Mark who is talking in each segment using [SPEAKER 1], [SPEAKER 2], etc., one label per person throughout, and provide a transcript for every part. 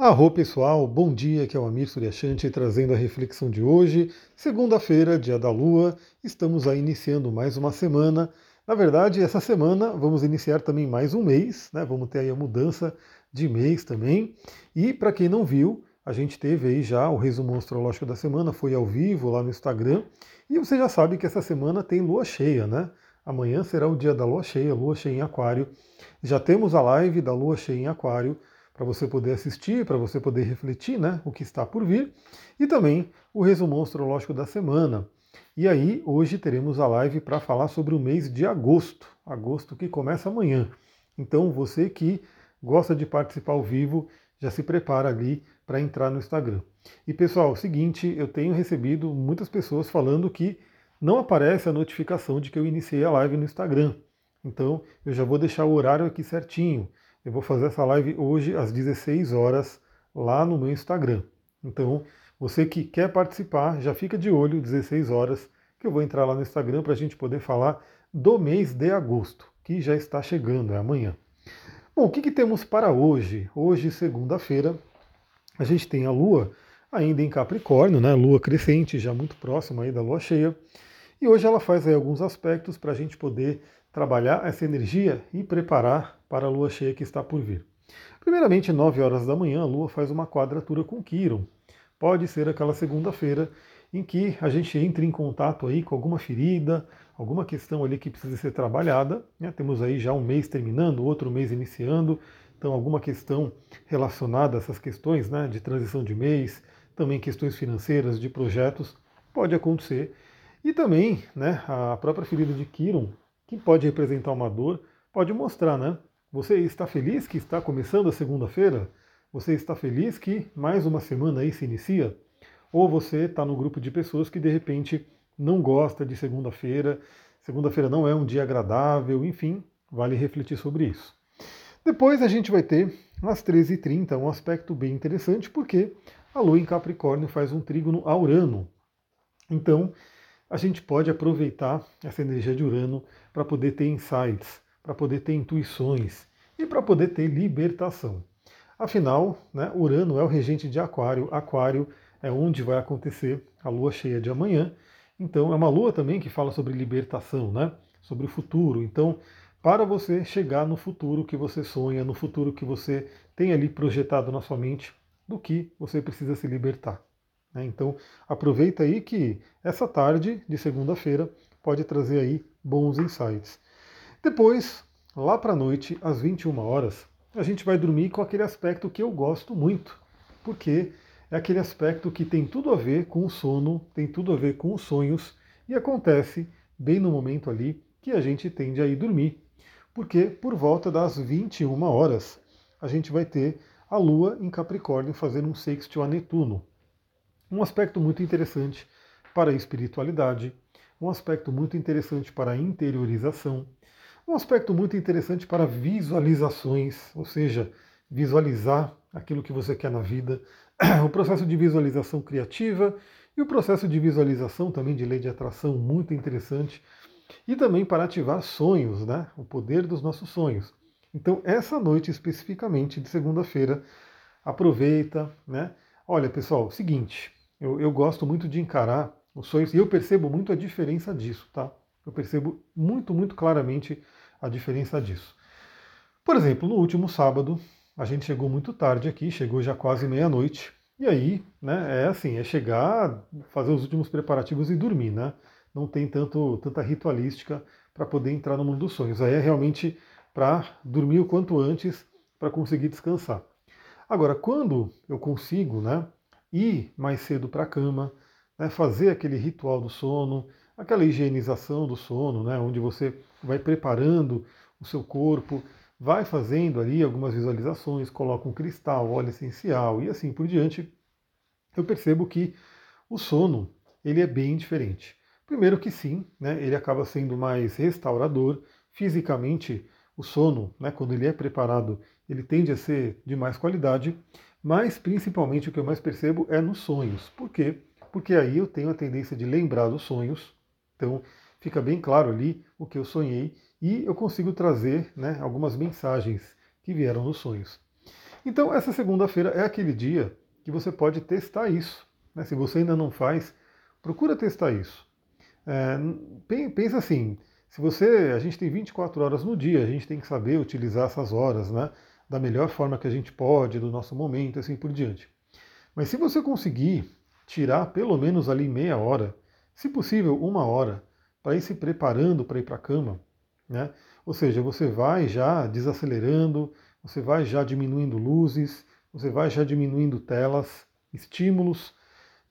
[SPEAKER 1] Arro pessoal, bom dia, que é o Amir Suryashanti trazendo a reflexão de hoje, segunda-feira, dia da Lua, estamos aí iniciando mais uma semana. Na verdade, essa semana vamos iniciar também mais um mês, né? Vamos ter aí a mudança de mês também. E para quem não viu, a gente teve aí já o resumo astrológico da semana, foi ao vivo lá no Instagram. E você já sabe que essa semana tem lua cheia, né? Amanhã será o dia da lua cheia, lua cheia em Aquário. Já temos a live da lua cheia em Aquário para você poder assistir, para você poder refletir né, o que está por vir, e também o resumo astrológico da semana. E aí, hoje teremos a live para falar sobre o mês de agosto, agosto que começa amanhã. Então, você que gosta de participar ao vivo, já se prepara ali para entrar no Instagram. E pessoal, seguinte, eu tenho recebido muitas pessoas falando que não aparece a notificação de que eu iniciei a live no Instagram. Então, eu já vou deixar o horário aqui certinho. Eu vou fazer essa live hoje às 16 horas lá no meu Instagram. Então, você que quer participar, já fica de olho, 16 horas, que eu vou entrar lá no Instagram para a gente poder falar do mês de agosto, que já está chegando, é amanhã. Bom, o que, que temos para hoje? Hoje, segunda-feira, a gente tem a Lua ainda em Capricórnio, né? Lua crescente, já muito próxima aí da Lua cheia. E hoje ela faz aí alguns aspectos para a gente poder trabalhar essa energia e preparar para a lua cheia que está por vir. Primeiramente, 9 horas da manhã, a lua faz uma quadratura com Quiron. Pode ser aquela segunda-feira em que a gente entra em contato aí com alguma ferida, alguma questão ali que precisa ser trabalhada. Né? Temos aí já um mês terminando, outro mês iniciando, então alguma questão relacionada a essas questões né, de transição de mês, também questões financeiras, de projetos, pode acontecer. E também né, a própria ferida de Quiron que pode representar uma dor, pode mostrar, né? Você está feliz que está começando a segunda-feira? Você está feliz que mais uma semana aí se inicia? Ou você está no grupo de pessoas que de repente não gosta de segunda-feira, segunda-feira não é um dia agradável, enfim, vale refletir sobre isso. Depois a gente vai ter, às 13h30, um aspecto bem interessante, porque a Lua em Capricórnio faz um trígono a Urano. Então, a gente pode aproveitar essa energia de Urano para poder ter insights, para poder ter intuições e para poder ter libertação. Afinal, né, Urano é o regente de Aquário, Aquário é onde vai acontecer a lua cheia de amanhã. Então, é uma lua também que fala sobre libertação, né? sobre o futuro. Então, para você chegar no futuro que você sonha, no futuro que você tem ali projetado na sua mente, do que você precisa se libertar. Né? Então, aproveita aí que essa tarde de segunda-feira pode trazer aí bons insights. Depois, lá para a noite, às 21 horas, a gente vai dormir com aquele aspecto que eu gosto muito, porque é aquele aspecto que tem tudo a ver com o sono, tem tudo a ver com os sonhos e acontece bem no momento ali que a gente tende a ir dormir. Porque por volta das 21 horas a gente vai ter a Lua em Capricórnio fazendo um sextil a Netuno. Um aspecto muito interessante para a espiritualidade, um aspecto muito interessante para a interiorização, um aspecto muito interessante para visualizações, ou seja, visualizar aquilo que você quer na vida, o processo de visualização criativa e o processo de visualização também de lei de atração muito interessante, e também para ativar sonhos, né? o poder dos nossos sonhos. Então, essa noite especificamente de segunda-feira, aproveita, né? Olha, pessoal, seguinte, eu, eu gosto muito de encarar os sonhos e eu percebo muito a diferença disso, tá? Eu percebo muito, muito claramente a diferença disso. Por exemplo, no último sábado, a gente chegou muito tarde aqui, chegou já quase meia-noite, e aí, né, é assim, é chegar, fazer os últimos preparativos e dormir, né? Não tem tanto, tanta ritualística para poder entrar no mundo dos sonhos. Aí é realmente para dormir o quanto antes para conseguir descansar. Agora, quando eu consigo, né, ir mais cedo para a cama, né, fazer aquele ritual do sono, aquela higienização do sono, né, onde você vai preparando o seu corpo, vai fazendo ali algumas visualizações, coloca um cristal, óleo essencial e assim por diante, eu percebo que o sono ele é bem diferente. Primeiro que sim, né, ele acaba sendo mais restaurador fisicamente. O sono, né, quando ele é preparado, ele tende a ser de mais qualidade. Mas principalmente o que eu mais percebo é nos sonhos. Por quê? Porque aí eu tenho a tendência de lembrar dos sonhos. Então fica bem claro ali o que eu sonhei e eu consigo trazer né, algumas mensagens que vieram nos sonhos. Então, essa segunda-feira é aquele dia que você pode testar isso. Né? Se você ainda não faz, procura testar isso. É, pensa assim, se você, a gente tem 24 horas no dia, a gente tem que saber utilizar essas horas, né, da melhor forma que a gente pode, do nosso momento, assim por diante. Mas se você conseguir tirar pelo menos ali meia hora, se possível uma hora, para ir se preparando para ir para a cama, né? Ou seja, você vai já desacelerando, você vai já diminuindo luzes, você vai já diminuindo telas, estímulos,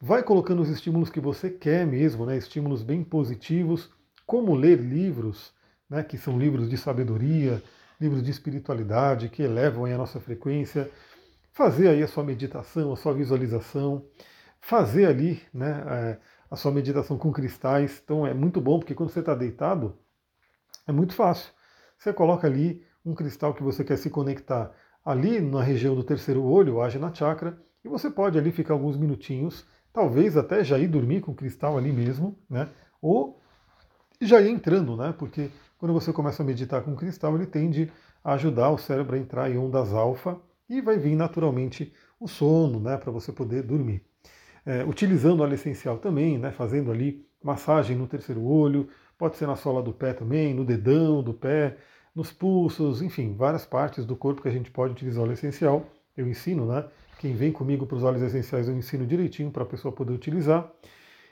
[SPEAKER 1] vai colocando os estímulos que você quer mesmo, né? estímulos bem positivos, como ler livros, né? que são livros de sabedoria, livros de espiritualidade, que elevam a nossa frequência, fazer aí a sua meditação, a sua visualização, fazer ali né, é, a sua meditação com cristais. Então é muito bom, porque quando você está deitado, é muito fácil. Você coloca ali um cristal que você quer se conectar ali na região do terceiro olho, na Chakra, e você pode ali ficar alguns minutinhos, talvez até já ir dormir com o cristal ali mesmo, né? Ou já ir entrando, né? Porque quando você começa a meditar com o cristal, ele tende a ajudar o cérebro a entrar em ondas alfa e vai vir naturalmente o sono, né? Para você poder dormir. É, utilizando óleo essencial também, né? Fazendo ali massagem no terceiro olho, pode ser na sola do pé também, no dedão do pé, nos pulsos, enfim, várias partes do corpo que a gente pode utilizar óleo essencial. Eu ensino, né? Quem vem comigo para os óleos essenciais eu ensino direitinho para a pessoa poder utilizar.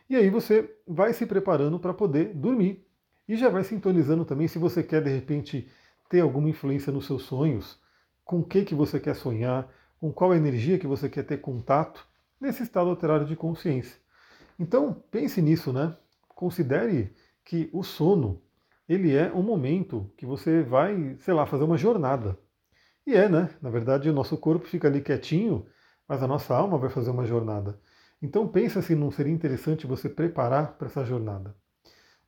[SPEAKER 1] E aí você vai se preparando para poder dormir. E já vai sintonizando também se você quer de repente ter alguma influência nos seus sonhos, com o que, que você quer sonhar, com qual energia que você quer ter contato nesse estado alterado de consciência. Então pense nisso, né? Considere que o sono ele é um momento que você vai, sei lá, fazer uma jornada. E é, né? Na verdade, o nosso corpo fica ali quietinho, mas a nossa alma vai fazer uma jornada. Então pensa se não seria interessante você preparar para essa jornada.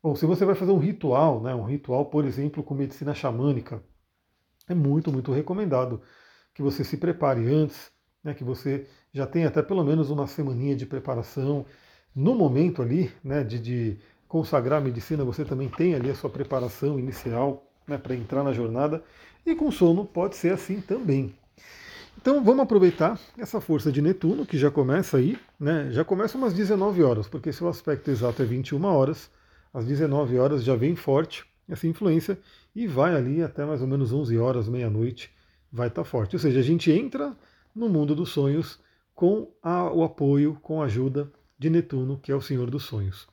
[SPEAKER 1] Bom, se você vai fazer um ritual, né, um ritual, por exemplo, com medicina xamânica, é muito, muito recomendado que você se prepare antes, né, que você já tenha até pelo menos uma semaninha de preparação. No momento ali, né, de, de consagrar a medicina, você também tem ali a sua preparação inicial né, para entrar na jornada. E com sono pode ser assim também. Então vamos aproveitar essa força de Netuno, que já começa aí, né, já começa umas 19 horas, porque seu aspecto exato é 21 horas, às 19 horas já vem forte essa influência e vai ali até mais ou menos 11 horas, meia-noite, vai estar tá forte. Ou seja, a gente entra no mundo dos sonhos com a, o apoio, com a ajuda de Netuno, que é o Senhor dos Sonhos.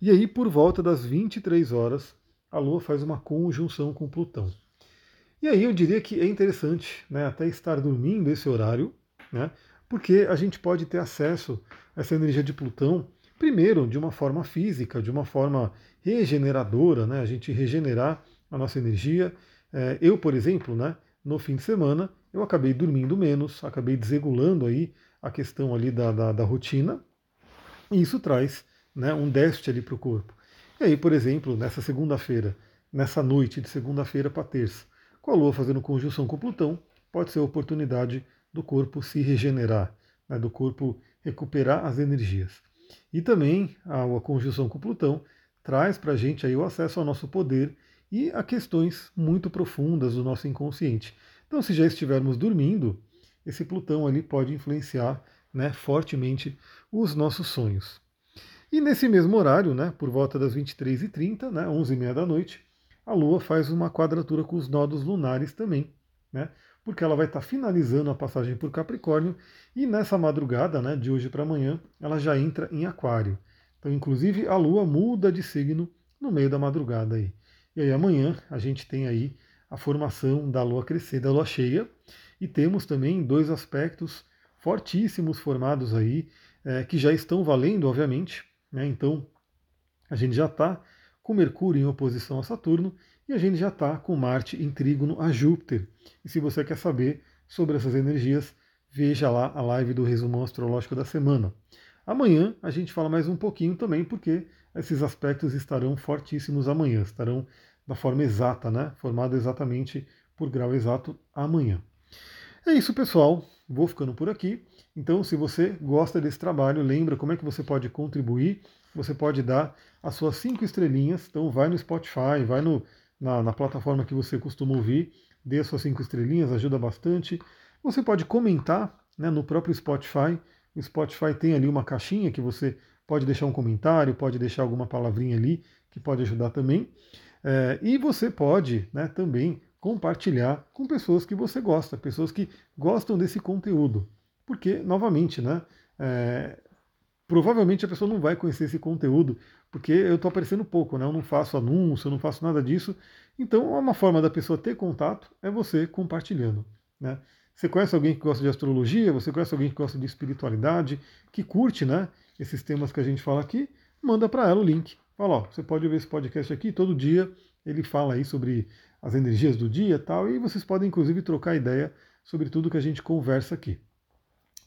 [SPEAKER 1] E aí, por volta das 23 horas, a Lua faz uma conjunção com Plutão. E aí eu diria que é interessante né, até estar dormindo esse horário, né, porque a gente pode ter acesso a essa energia de Plutão, primeiro de uma forma física, de uma forma regeneradora, né, a gente regenerar a nossa energia. É, eu, por exemplo, né, no fim de semana, eu acabei dormindo menos, acabei desregulando aí a questão ali da, da, da rotina, e isso traz né, um déficit ali para o corpo. E aí, por exemplo, nessa segunda-feira, nessa noite de segunda-feira para terça, com a Lua fazendo conjunção com Plutão, pode ser a oportunidade do corpo se regenerar, né, do corpo recuperar as energias. E também a, a conjunção com Plutão traz para a gente aí o acesso ao nosso poder e a questões muito profundas do nosso inconsciente. Então, se já estivermos dormindo, esse Plutão ali pode influenciar né, fortemente os nossos sonhos. E nesse mesmo horário, né, por volta das 23h30, né, 11h30 da noite, a Lua faz uma quadratura com os nodos lunares também, né, porque ela vai estar tá finalizando a passagem por Capricórnio e nessa madrugada, né, de hoje para amanhã, ela já entra em Aquário. Então, inclusive, a Lua muda de signo no meio da madrugada aí. E aí amanhã a gente tem aí a formação da Lua crescer, da Lua cheia, e temos também dois aspectos fortíssimos formados aí, é, que já estão valendo, obviamente, né? Então, a gente já está com Mercúrio em oposição a Saturno e a gente já está com Marte em trígono a Júpiter. E se você quer saber sobre essas energias, veja lá a live do resumão astrológico da semana. Amanhã a gente fala mais um pouquinho também, porque esses aspectos estarão fortíssimos amanhã, estarão da forma exata, né? Formado exatamente por grau exato amanhã. É isso, pessoal. Vou ficando por aqui. Então, se você gosta desse trabalho, lembra como é que você pode contribuir. Você pode dar as suas cinco estrelinhas. Então, vai no Spotify, vai no, na, na plataforma que você costuma ouvir, dê as suas cinco estrelinhas, ajuda bastante. Você pode comentar né, no próprio Spotify. O Spotify tem ali uma caixinha que você pode deixar um comentário, pode deixar alguma palavrinha ali que pode ajudar também. É, e você pode né, também compartilhar com pessoas que você gosta, pessoas que gostam desse conteúdo. Porque, novamente, né, é, provavelmente a pessoa não vai conhecer esse conteúdo, porque eu estou aparecendo pouco, né? eu não faço anúncio, eu não faço nada disso. Então, uma forma da pessoa ter contato é você compartilhando. Né? Você conhece alguém que gosta de astrologia, você conhece alguém que gosta de espiritualidade, que curte né, esses temas que a gente fala aqui, manda para ela o link. Fala, ó, você pode ver esse podcast aqui todo dia, ele fala aí sobre as energias do dia e tal, e vocês podem inclusive trocar ideia sobre tudo que a gente conversa aqui.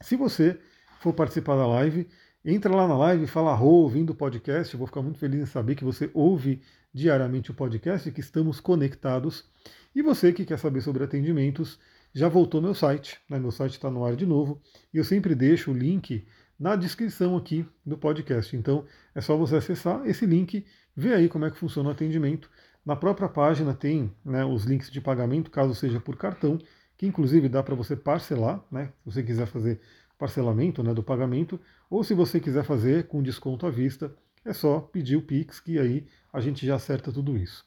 [SPEAKER 1] Se você for participar da live, entra lá na live fala ouvindo o podcast, eu vou ficar muito feliz em saber que você ouve diariamente o podcast e que estamos conectados. E você que quer saber sobre atendimentos, já voltou meu site, né? meu site está no ar de novo, e eu sempre deixo o link na descrição aqui do podcast. Então é só você acessar esse link, ver aí como é que funciona o atendimento. Na própria página tem né, os links de pagamento, caso seja por cartão, que inclusive dá para você parcelar, né, se você quiser fazer parcelamento né, do pagamento, ou se você quiser fazer com desconto à vista, é só pedir o Pix, que aí a gente já acerta tudo isso.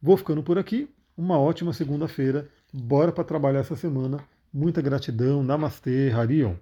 [SPEAKER 1] Vou ficando por aqui, uma ótima segunda-feira, bora para trabalhar essa semana. Muita gratidão, Namastê, Harion.